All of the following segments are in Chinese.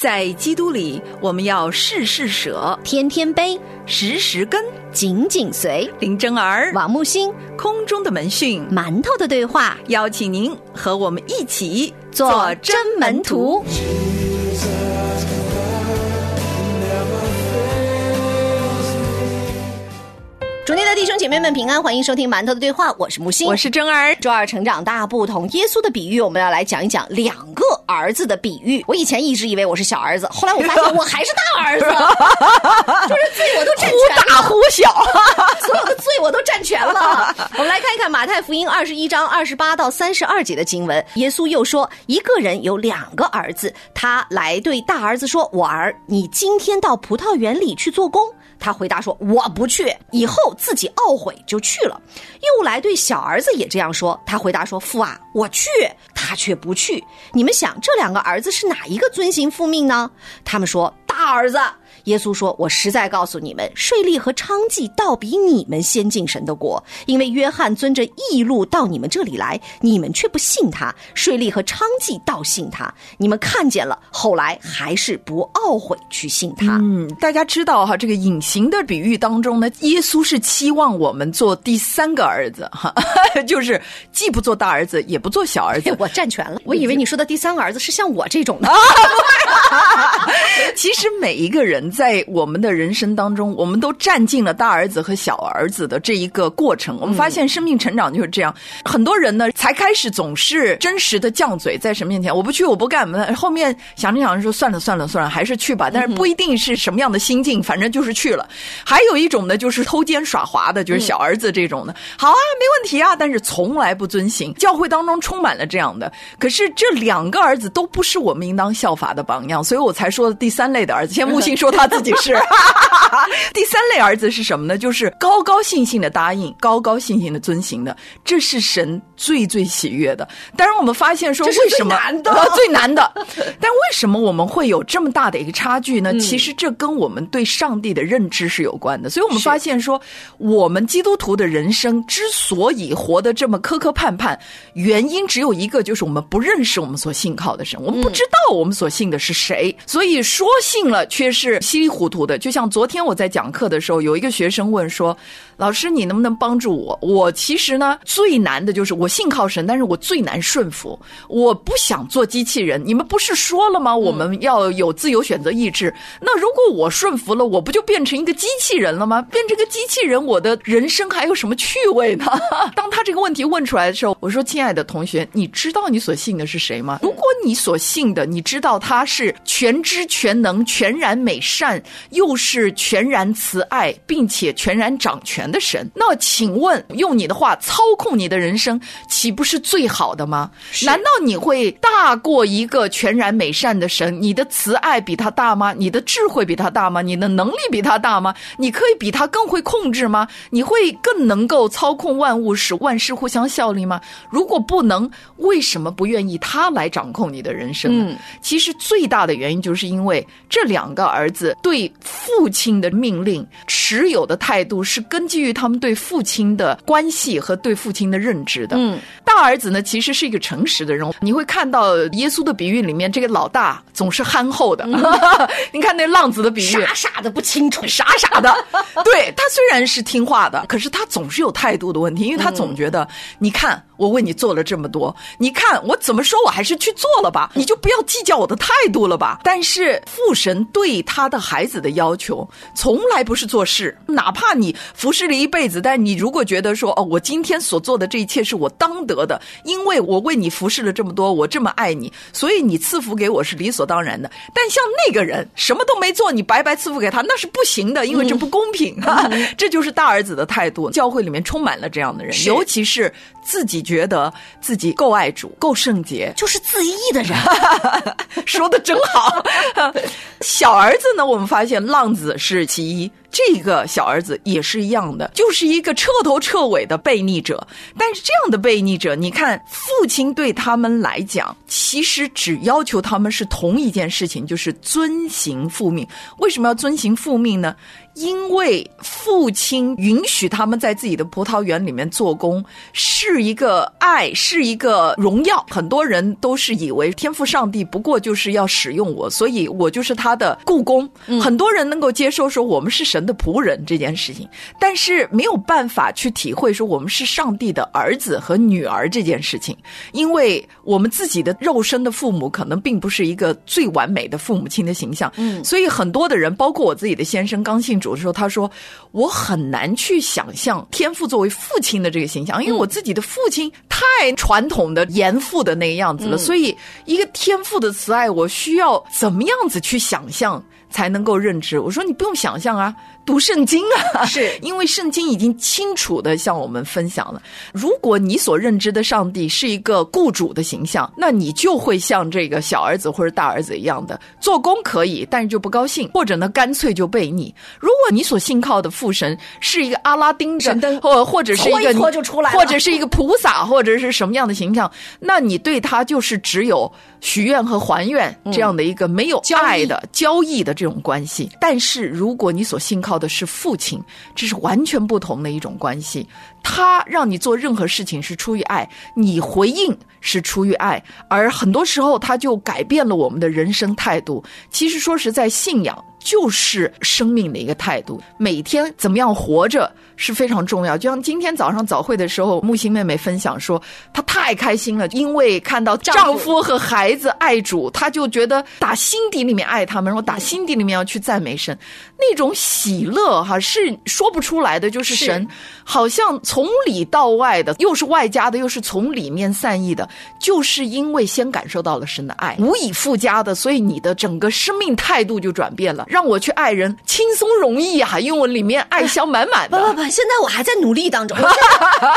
在基督里，我们要事事舍，天天悲，时时跟。紧紧随。林真儿，王木星，空中的门讯，馒头的对话，邀请您和我们一起做真门徒。主内的弟兄姐妹们平安，欢迎收听馒头的对话，我是木星，我是真儿。周二成长大不同，耶稣的比喻，我们要来讲一讲两个儿子的比喻。我以前一直以为我是小儿子，后来我发现 我还是大儿子，就是罪我都占全了，忽大忽小，所有的罪我都占全了。我们来看一看马太福音二十一章二十八到三十二节的经文。耶稣又说，一个人有两个儿子，他来对大儿子说：“我儿，你今天到葡萄园里去做工。”他回答说：“我不去。”以后自己懊悔就去了。又来对小儿子也这样说。他回答说：“父啊，我去。”他却不去。你们想，这两个儿子是哪一个遵行父命呢？他们说：“大儿子。”耶稣说：“我实在告诉你们，税吏和娼妓倒比你们先进神的国，因为约翰遵着义路到你们这里来，你们却不信他；税吏和娼妓倒信他，你们看见了，后来还是不懊悔去信他。”嗯，大家知道哈，这个隐形的比喻当中呢，耶稣是期望我们做第三个儿子哈，就是既不做大儿子，也不做小儿子。我占全了，我以为你说的第三个儿子是像我这种的。其实每一个人在我们的人生当中，我们都占尽了大儿子和小儿子的这一个过程。我们发现生命成长就是这样。很多人呢，才开始总是真实的犟嘴，在神面前，我不去，我不干。后面想着想着说，算了算了算了，还是去吧。但是不一定是什么样的心境，反正就是去了。还有一种呢，就是偷奸耍滑的，就是小儿子这种的。好啊，没问题啊，但是从来不遵行。教会当中充满了这样的。可是这两个儿子都不是我们应当效法的榜样，所以我才说第三类的儿子。先木星说他自己是 第三类儿子是什么呢？就是高高兴兴的答应，高高兴兴的遵行的，这是神最最喜悦的。当然，我们发现说为什么难的 最难的？但为什么我们会有这么大的一个差距呢？其实这跟我们对上帝的认知是有关的。所以我们发现说，我们基督徒的人生之所以活得这么磕磕绊绊，原因只有一个，就是我们不认识我们所信靠的神，我们不知道我们所信的是谁，所以说信了却是稀里糊涂的。就像昨天我在讲课的时候，有一个学生问说：“老师，你能不能帮助我？我其实呢最难的就是我信靠神，但是我最难顺服。我不想做机器人。你们不是说了吗？我们要有自由选择意志。那如果我顺服了，我不就变成一个机器人了吗？变成个机器人，我的人生还有什么趣味呢？当他这个问题问出来的时候，我说：亲爱的同学，你知道你所信的是谁吗？如果你所信的，你知道他是全知全能、全然美善，又是全然慈爱，并且全然掌权的神，那请问，用你的话操控你的人生，岂不是最好的吗？难道你会大过一个全然美善的神？你的慈爱比他大吗？你的智慧比他大吗？你的能力比他大吗？你可以比他更会控制吗？你会更能够操控万物，使万事互相效力吗？如果不能，为什么不愿意他来掌控你的人生呢？其实最大的原因就是因为这两个儿子对父亲的命令持有的态度是根基于他们对父亲的关系和对父亲的认知的。嗯，大儿子呢，其实是一个诚实的人。你会看到耶稣的比喻里面，这个老大总是憨厚的。你看那浪子的比喻，傻傻的不清楚，傻傻的。对他虽然是听话的，可是他总是有态度的问题，因为他总觉得，你看我为你做了这么多，你看我怎么说我还是去做了吧，你就不要计较我的态度了吧。但是父神对他的孩子的要求，从来不是做事，哪怕你服侍了一辈子，但是你如果觉得说哦，我今天所做的这一切是我当得的，因为我为你服侍了这么多，我这么爱你，所以你赐福给我是理所当然的。但像那个人什么都没做，你白白赐福给他，那是不行的，因为这不公平。这就是大儿子的态度。教会里面充满了这样的人，尤其是自己觉得自己够爱主、够圣洁，就是自义的人。说的真好。小儿子呢，我们发现浪子是其一。这个小儿子也是一样的，就是一个彻头彻尾的悖逆者。但是这样的悖逆者，你看父亲对他们来讲，其实只要求他们是同一件事情，就是遵行父命。为什么要遵行父命呢？因为父亲允许他们在自己的葡萄园里面做工，是一个爱，是一个荣耀。很多人都是以为天赋上帝不过就是要使用我，所以我就是他的故宫。很多人能够接受说我们是神的仆人这件事情，但是没有办法去体会说我们是上帝的儿子和女儿这件事情，因为我们自己的肉身的父母可能并不是一个最完美的父母亲的形象。嗯，所以很多的人，包括我自己的先生刚信主。的时候，他说我很难去想象天父作为父亲的这个形象，因为我自己的父亲太传统的严父的那个样子了，所以一个天父的慈爱，我需要怎么样子去想象才能够认知？我说你不用想象啊。读圣经啊，是 因为圣经已经清楚的向我们分享了。如果你所认知的上帝是一个雇主的形象，那你就会像这个小儿子或者大儿子一样的做工可以，但是就不高兴，或者呢干脆就背逆。如果你所信靠的父神是一个阿拉丁神灯，或或者是一个拖就出来，或者是一个菩萨，或者是什么样的形象，那你对他就是只有许愿和还愿这样的一个没有爱的交易的这种关系。但是如果你所信靠靠的是父亲，这是完全不同的一种关系。他让你做任何事情是出于爱，你回应是出于爱，而很多时候他就改变了我们的人生态度。其实说实在，信仰就是生命的一个态度，每天怎么样活着是非常重要。就像今天早上早会的时候，木星妹妹分享说，她太开心了，因为看到丈夫和孩子爱主，她就觉得打心底里面爱他们，然后打心底里面要去赞美神，那种喜乐哈是说不出来的，就是神好像。从里到外的，又是外加的，又是从里面散溢的，就是因为先感受到了神的爱，无以复加的，所以你的整个生命态度就转变了。让我去爱人，轻松容易啊，因为我里面爱香满满的。不不不，现在我还在努力当中。我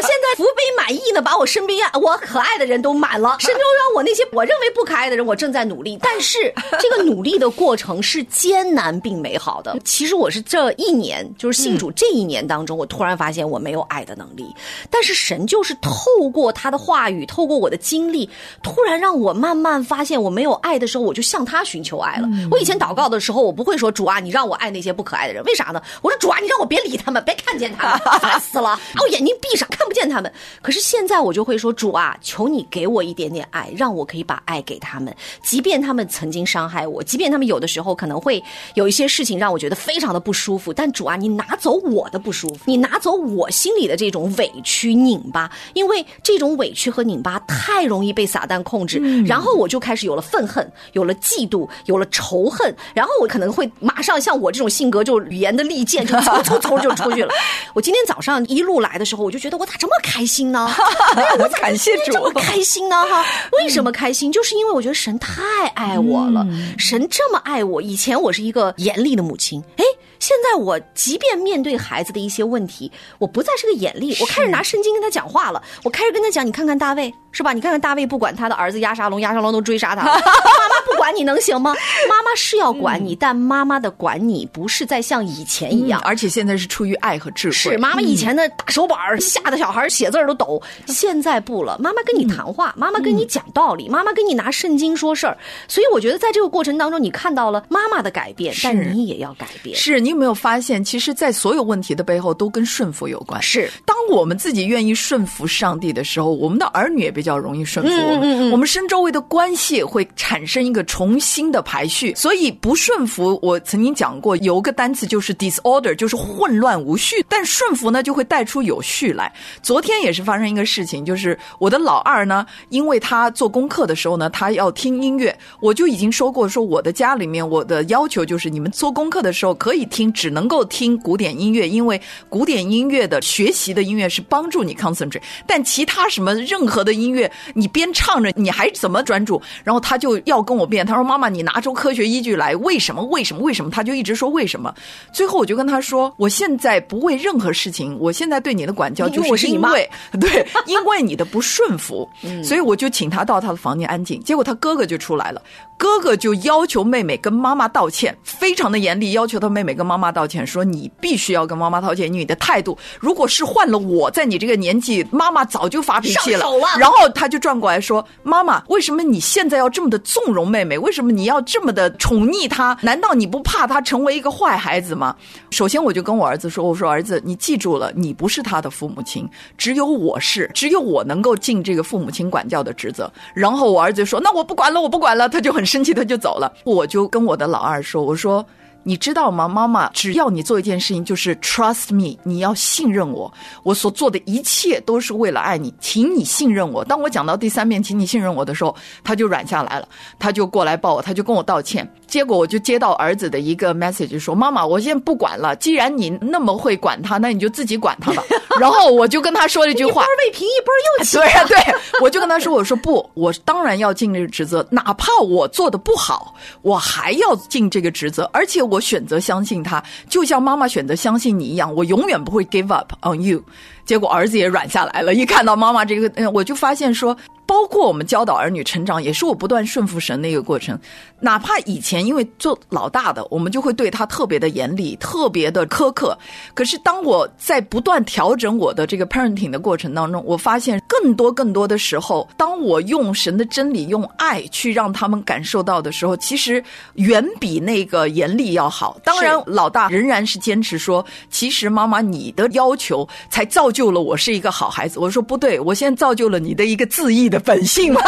现在福杯满溢呢，把我身边我可爱的人都满了，神就让我那些我认为不可爱的人，我正在努力。但是这个努力的过程是艰难并美好的。其实我是这一年，就是信主这一年当中，我突然发现我没有爱的。能力，但是神就是透过他的话语，透过我的经历，突然让我慢慢发现，我没有爱的时候，我就向他寻求爱了。我以前祷告的时候，我不会说主啊，你让我爱那些不可爱的人，为啥呢？我说主啊，你让我别理他们，别看见他们，烦死了，把我眼睛闭上，看不见他们。可是现在我就会说主啊，求你给我一点点爱，让我可以把爱给他们，即便他们曾经伤害我，即便他们有的时候可能会有一些事情让我觉得非常的不舒服，但主啊，你拿走我的不舒服，你拿走我心里的这。这种委屈拧巴，因为这种委屈和拧巴太容易被撒旦控制，然后我就开始有了愤恨，有了嫉妒，有了仇恨，然后我可能会马上像我这种性格，就语言的利剑就 嗖嗖嗖就出去了。我今天早上一路来的时候，我就觉得我咋这么开心呢？我感谢主，这么开心呢？哈，为什么开心？就是因为我觉得神太爱我了，神这么爱我。以前我是一个严厉的母亲，哎。现在我即便面对孩子的一些问题，我不再是个眼力，我开始拿圣经跟他讲话了。我开始跟他讲，你看看大卫是吧？你看看大卫，不管他的儿子押沙龙，押沙龙都追杀他。妈妈不管你能行吗？妈妈是要管你，但妈妈的管你不是在像以前一样，而且现在是出于爱和智慧。是妈妈以前的大手板吓得小孩写字都抖，现在不了。妈妈跟你谈话，妈妈跟你讲道理，妈妈跟你拿圣经说事儿。所以我觉得在这个过程当中，你看到了妈妈的改变，但你也要改变。是。你有没有发现，其实，在所有问题的背后，都跟顺服有关。是，当我们自己愿意顺服上帝的时候，我们的儿女也比较容易顺服我们。我们身周围的关系会产生一个重新的排序。所以，不顺服，我曾经讲过，有个单词就是 disorder，就是混乱无序。但顺服呢，就会带出有序来。昨天也是发生一个事情，就是我的老二呢，因为他做功课的时候呢，他要听音乐，我就已经说过，说我的家里面，我的要求就是，你们做功课的时候可以。听只能够听古典音乐，因为古典音乐的学习的音乐是帮助你 concentrate，但其他什么任何的音乐。你边唱着你还怎么专注？然后他就要跟我辩，他说：“妈妈，你拿出科学依据来，为什么？为什么？为什么？”他就一直说为什么。最后我就跟他说：“我现在不为任何事情，我现在对你的管教就是因为 对，因为你的不顺服，所以我就请他到他的房间安静。结果他哥哥就出来了。”哥哥就要求妹妹跟妈妈道歉，非常的严厉，要求他妹妹跟妈妈道歉，说你必须要跟妈妈道歉，你的态度，如果是换了我在你这个年纪，妈妈早就发脾气了。然后他就转过来说：“妈妈，为什么你现在要这么的纵容妹妹？为什么你要这么的宠溺她？难道你不怕她成为一个坏孩子吗？”首先，我就跟我儿子说：“我说儿子，你记住了，你不是他的父母亲，只有我是，只有我能够尽这个父母亲管教的职责。”然后我儿子说：“那我不管了，我不管了。”他就很。生气，他就走了。我就跟我的老二说：“我说，你知道吗？妈妈只要你做一件事情，就是 trust me，你要信任我。我所做的一切都是为了爱你，请你信任我。当我讲到第三遍，请你信任我的时候，他就软下来了，他就过来抱我，他就跟我道歉。”结果我就接到儿子的一个 message，说：“妈妈，我现在不管了。既然你那么会管他，那你就自己管他吧。”然后我就跟他说了一句话：“一波未平，一波又起。”对呀，对，我就跟他说：“我说不，我当然要尽这个职责，哪怕我做的不好，我还要尽这个职责。而且我选择相信他，就像妈妈选择相信你一样，我永远不会 give up on you。”结果儿子也软下来了，一看到妈妈这个，嗯，我就发现说。包括我们教导儿女成长，也是我不断顺服神的一个过程。哪怕以前因为做老大的，我们就会对他特别的严厉、特别的苛刻。可是当我在不断调整我的这个 parenting 的过程当中，我发现更多更多的时候，当我用神的真理、用爱去让他们感受到的时候，其实远比那个严厉要好。当然，老大仍然是坚持说：“其实妈妈，你的要求才造就了我是一个好孩子。”我说：“不对，我现在造就了你的一个自意的。”本性嘛，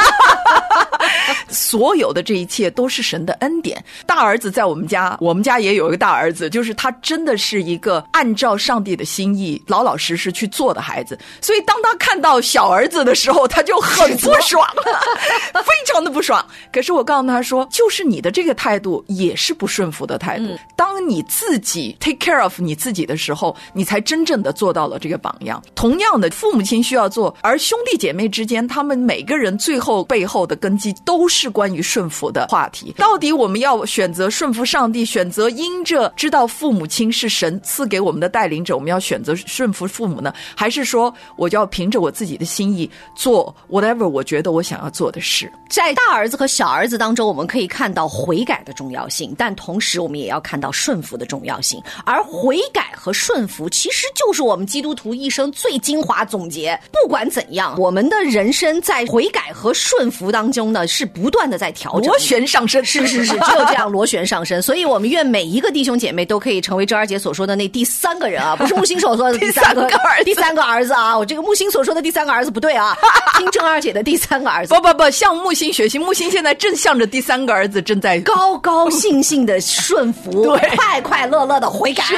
所有的这一切都是神的恩典。大儿子在我们家，我们家也有一个大儿子，就是他真的是一个按照上帝的心意老老实实去做的孩子。所以当他看到小儿子的时候，他就很不爽，非常的不爽。可是我告诉他说，就是你的这个态度也是不顺服的态度。当你自己 take care of 你自己的时候，你才真正的做到了这个榜样。同样的，父母亲需要做，而兄弟姐妹之间，他们每。个人最后背后的根基都是关于顺服的话题。到底我们要选择顺服上帝，选择因着知道父母亲是神赐给我们的带领者，我们要选择顺服父母呢？还是说我就要凭着我自己的心意做 whatever 我觉得我想要做的事？在大儿子和小儿子当中，我们可以看到悔改的重要性，但同时我们也要看到顺服的重要性。而悔改和顺服其实就是我们基督徒一生最精华总结。不管怎样，我们的人生在。悔改和顺服当中呢，是不断的在调整，螺旋上升，是是是，只有这样螺旋上升。所以我们愿每一个弟兄姐妹都可以成为周二姐所说的那第三个人啊，不是木星所说的第三个儿，第三个儿子啊。我这个木星所说的第三个儿子不对啊，听郑二姐的第三个儿子。不不不，向木星学习，木星现在正向着第三个儿子正在高高兴兴的顺服，对，快快乐乐的悔改。是，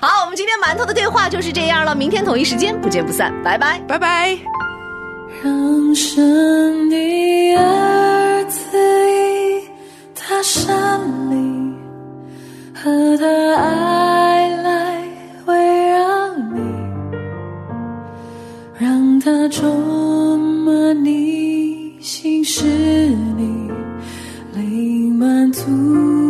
好，我们今天馒头的对话就是这样了，明天同一时间不见不散，拜拜，拜拜。让神的儿子以他山里和他爱来围绕你，让他充满你心事里，灵满足。